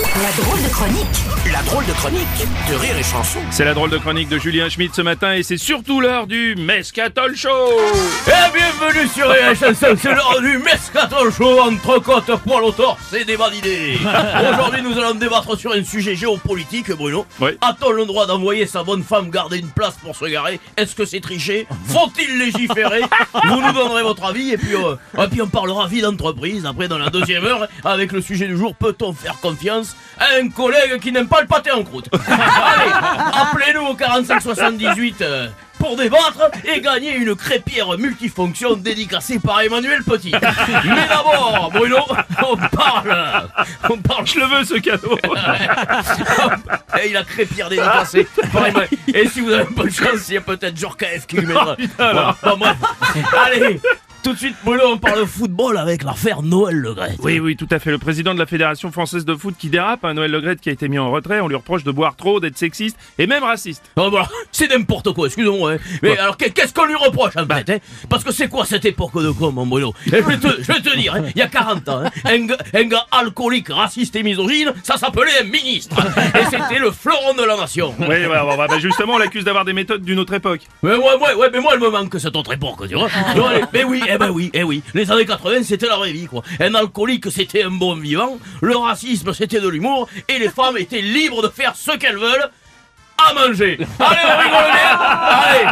La drôle de chronique La drôle de chronique de Rire et Chanson. C'est la drôle de chronique de Julien Schmidt ce matin et c'est surtout l'heure du Mescatol Show Et bienvenue sur les chanson, c'est l'heure du Mescaton Show entre côtes, poil au torse et débat d'idées. Aujourd'hui, nous allons débattre sur un sujet géopolitique, Bruno. Oui. A-t-on le droit d'envoyer sa bonne femme garder une place pour se garer? Est-ce que c'est tricher Faut-il légiférer? Vous nous donnerez votre avis et puis, euh, et puis on parlera vie d'entreprise après dans la deuxième heure avec le sujet du jour peut-on faire confiance à un collègue qui n'aime pas le pâté en croûte Allez, appelez-nous au 45 78 euh, pour débattre et gagner une crêpière multifonction dédicacée par Emmanuel Petit. Mais d'abord, Bruno, on parle, on parle Je le veux ce cadeau et il a crêpière dédicacée par Emmanuel. Et si vous avez peu de chance, il y a peut-être Jorkaev qui lui mettra. Bon, bref. Allez, tout de suite, Bruno, on parle football avec l'affaire Noël Le Gret. Oui, oui, tout à fait. Le président de la Fédération Française de Foot qui dérape, un Noël Legrette qui a été mis en retrait, on lui reproche de boire trop, d'être sexiste et même raciste. Oh, voilà, c'est n'importe quoi, excusez-moi. hein. Mais alors, qu'est- qu'est-ce qu'on lui reproche en fait hein? Parce que c'est quoi cette époque de con, mon Bruno Et je, vais te, je vais te dire, hein, il y a 40 ans, hein, un, gars, un gars alcoolique, raciste et misogyne, ça s'appelait un ministre. Et c'était le fleuron de la nation. Oui, ouais, bah, justement, on l'accuse d'avoir des méthodes d'une autre époque. Mais ouais, ouais, ouais, mais moi, elle me manque cette autre époque, tu vois. Non, allez, mais oui, eh ben oui, eh oui. Les années 80, c'était la vraie vie, quoi. Un alcoolique, c'était un bon vivant. Le racisme, c'était de l'humour. Et les femmes étaient libres de faire ce qu'elles veulent. À manger. Allez, on rigole. Allez,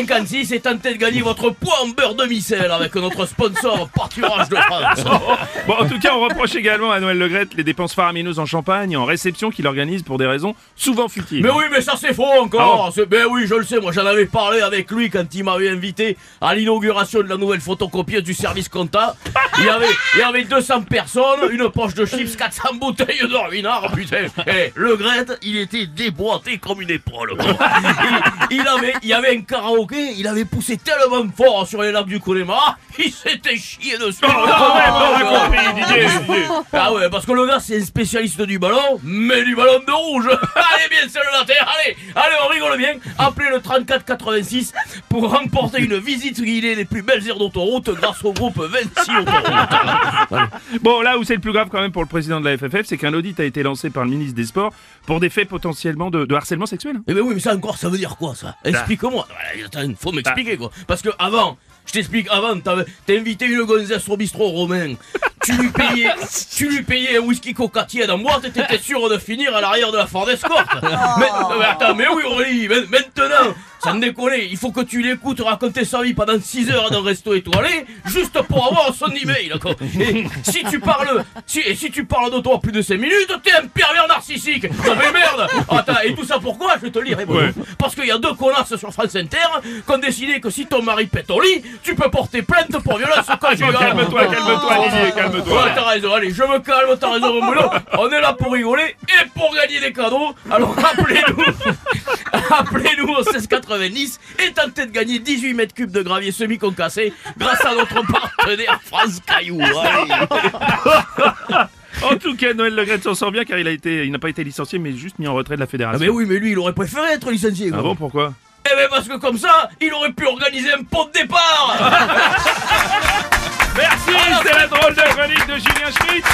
le 3456 et tentez de gagner votre poids en beurre demi-sel avec notre sponsor Pâturage de France. Bon, en tout cas, on reproche également à Noël Legrette les dépenses faramineuses en champagne et en réception qu'il organise pour des raisons souvent futiles. Mais oui, mais ça c'est faux encore. C'est- Ben oui, je le sais. Moi, j'en avais parlé avec lui quand il m'avait invité à l'inauguration de la nouvelle photocopieuse du service compta. Il y avait, il y avait 200 personnes, une poche de chips, 400 bouteilles de ruinard. Putain, Eh, le Grette, il était déboîté comme une épaule. Il, il avait, il y avait un karaoké. Il avait poussé tellement fort sur les lacs du Connemara, il s'était chié dessus. Oh, non. Ah ouais, parce que le gars, c'est un spécialiste du ballon, mais du ballon de rouge. allez bien, c'est le latin. Allez, allez, on rigole bien. Appelez le 3486 pour remporter une visite guidée des plus belles aires d'autoroute grâce au groupe 26 autoroutes. Bon, là où c'est le plus grave quand même pour le président de la FFF, c'est qu'un audit a été lancé par le ministre des Sports pour des faits potentiellement de, de harcèlement sexuel. Eh ben oui, mais ça encore, ça veut dire quoi, ça? Explique-moi. Voilà, Attends, faut m'expliquer, quoi. Parce que avant, je t'explique, avant, t'avais- t'as invité une gonzesse au bistrot romain. Tu lui payais, tu lui payais un whisky coca tiède en boîte et t'étais sûr de finir à l'arrière de la Ford Escort. Mais, mais attends, mais oui, Aurélie, ma- maintenant, sans déconner, il faut que tu l'écoutes raconter sa vie pendant 6 heures dans un resto étoilé, juste pour avoir son email, quoi. Et si tu parles, si, et si tu parles de toi plus de 5 minutes, t'es un pervers narcissique. Non mais merde Attends, et tout ça pourquoi? Je vais te lire. Ouais. Parce qu'il y a deux connasses sur France Inter qui ont décidé que si ton mari pète au lit, tu peux porter plainte pour violence conjugale. calme-toi, calme-toi, Didier, calme-toi. Ouais, t'as raison, allez, je me calme, t'as raison, boulot. On est là pour rigoler et pour gagner des cadeaux. Alors appelez-nous, appelez-nous au 1690 et tentez de gagner 18 mètres cubes de gravier semi-concassé grâce à notre partenaire France Caillou. En tout cas, Noël Legrette s'en sort bien car il a été, il n'a pas été licencié mais juste mis en retrait de la Ah fédération. mais oui, mais lui, il aurait préféré être licencié. Ah bon, pourquoi? Eh ben parce que comme ça, il aurait pu organiser un pot de départ Merci, c'était la drôle de chronique de Julien Schmidt